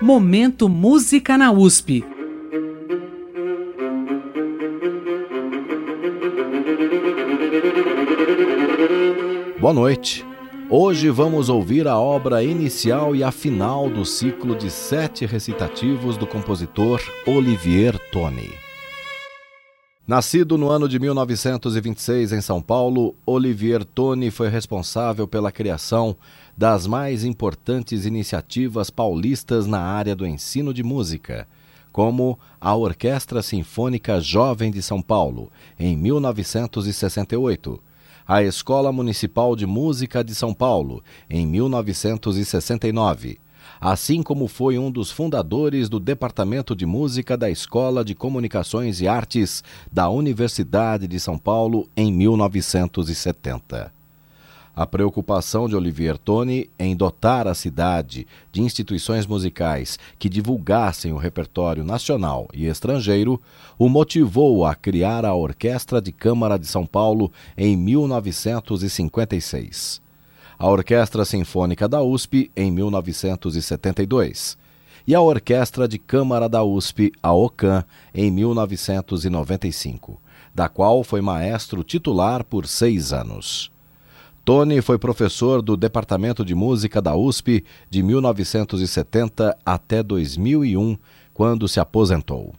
Momento Música na USP. Boa noite. Hoje vamos ouvir a obra inicial e a final do ciclo de sete recitativos do compositor Olivier Tony. Nascido no ano de 1926 em São Paulo, Olivier Tony foi responsável pela criação das mais importantes iniciativas paulistas na área do ensino de música, como a Orquestra Sinfônica Jovem de São Paulo, em 1968 à Escola Municipal de Música de São Paulo, em 1969, assim como foi um dos fundadores do Departamento de Música da Escola de Comunicações e Artes da Universidade de São Paulo em 1970. A preocupação de Olivier Tony em dotar a cidade de instituições musicais que divulgassem o repertório nacional e estrangeiro o motivou a criar a Orquestra de Câmara de São Paulo em 1956, a Orquestra Sinfônica da USP em 1972 e a Orquestra de Câmara da USP, a OCAM, em 1995, da qual foi maestro titular por seis anos. Tony foi professor do Departamento de Música da USP de 1970 até 2001, quando se aposentou.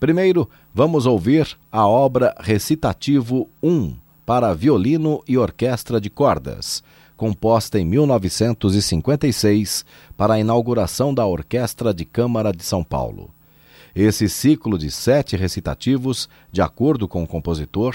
Primeiro, vamos ouvir a obra Recitativo 1 para violino e orquestra de cordas, composta em 1956 para a inauguração da Orquestra de Câmara de São Paulo. Esse ciclo de sete recitativos, de acordo com o compositor,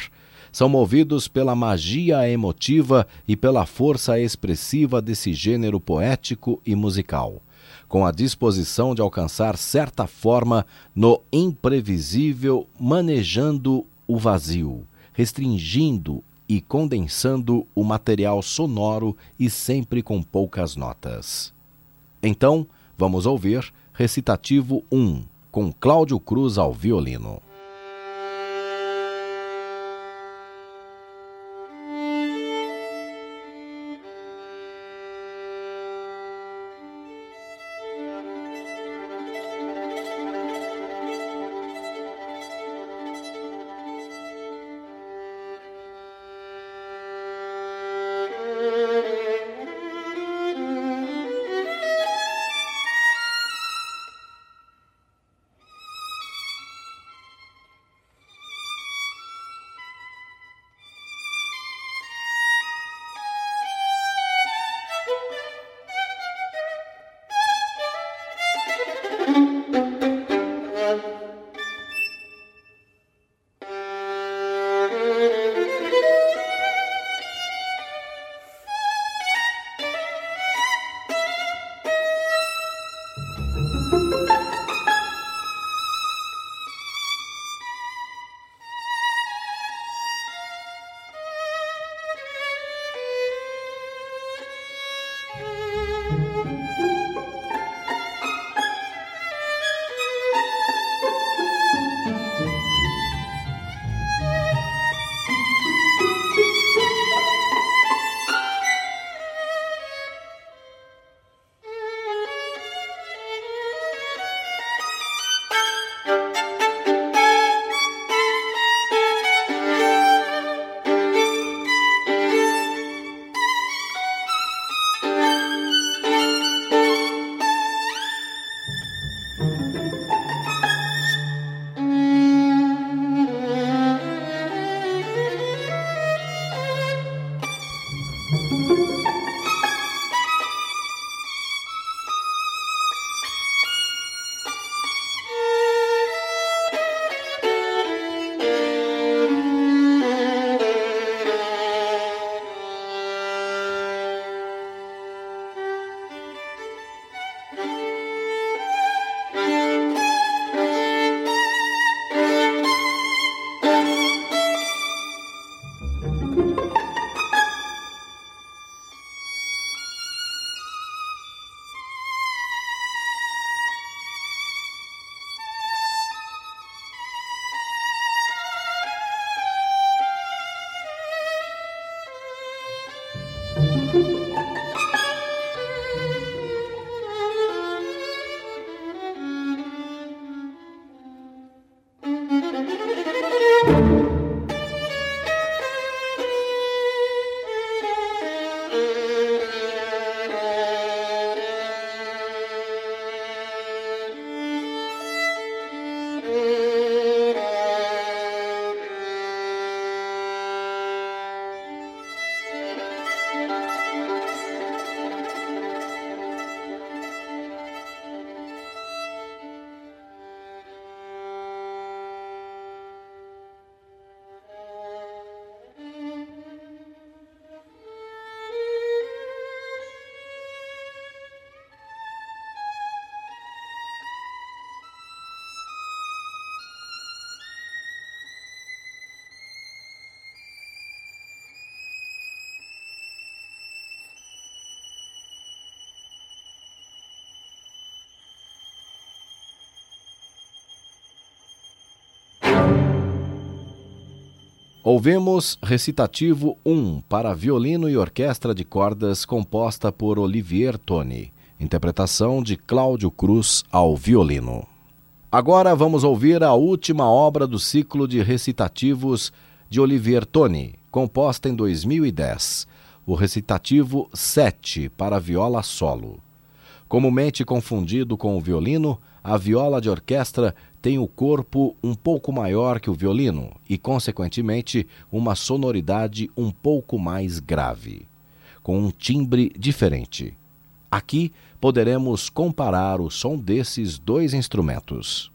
são movidos pela magia emotiva e pela força expressiva desse gênero poético e musical, com a disposição de alcançar certa forma no imprevisível, manejando o vazio, restringindo e condensando o material sonoro e sempre com poucas notas. Então, vamos ouvir Recitativo 1, com Cláudio Cruz ao violino. Ouvimos recitativo 1 para violino e orquestra de cordas composta por Olivier Toni, interpretação de Cláudio Cruz ao violino. Agora vamos ouvir a última obra do ciclo de recitativos de Olivier Toni, composta em 2010, o recitativo 7 para viola solo. Comumente confundido com o violino, a viola de orquestra tem o corpo um pouco maior que o violino e, consequentemente, uma sonoridade um pouco mais grave, com um timbre diferente. Aqui poderemos comparar o som desses dois instrumentos.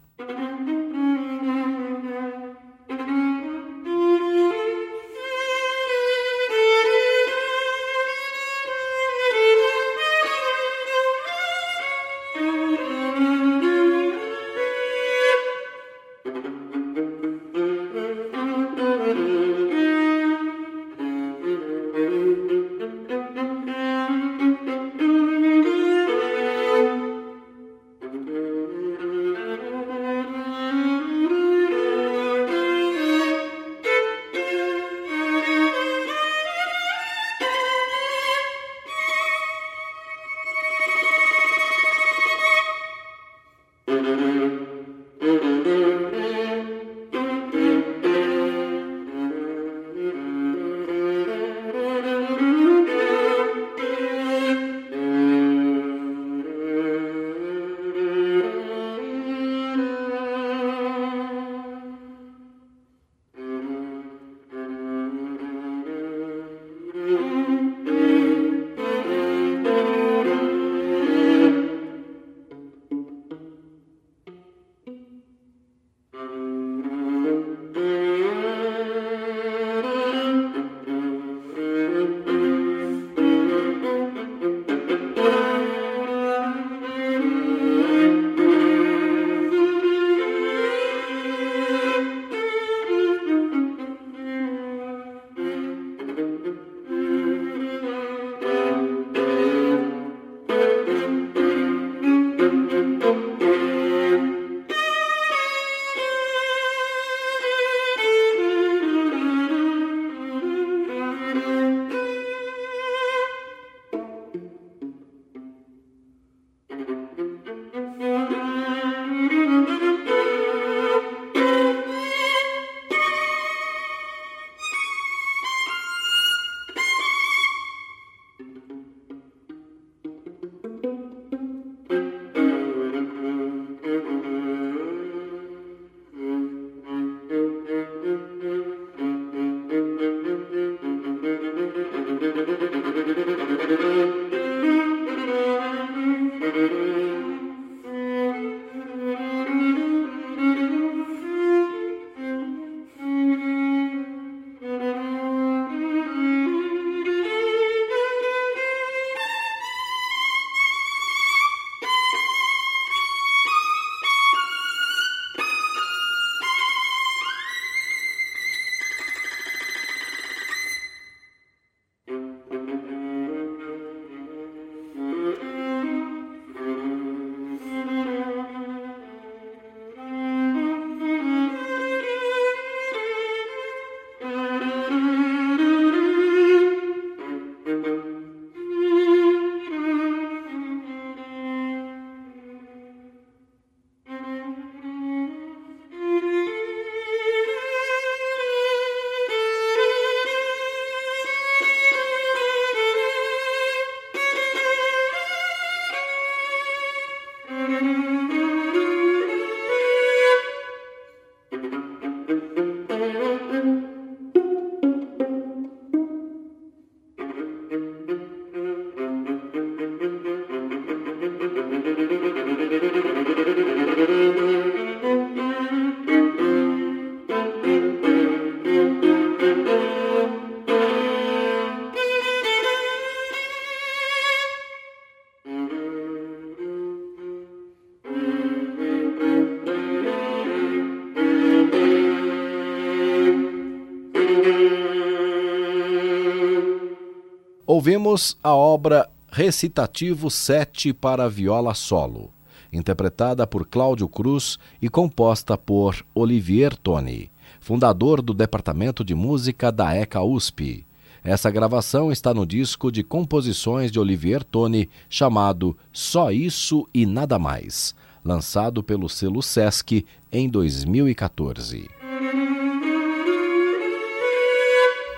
Ouvimos a obra Recitativo 7 para viola solo, interpretada por Cláudio Cruz e composta por Olivier Toni, fundador do Departamento de Música da ECA USP. Essa gravação está no disco de composições de Olivier Toni chamado Só Isso e Nada Mais, lançado pelo selo Sesc em 2014.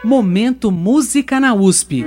Momento Música na USP.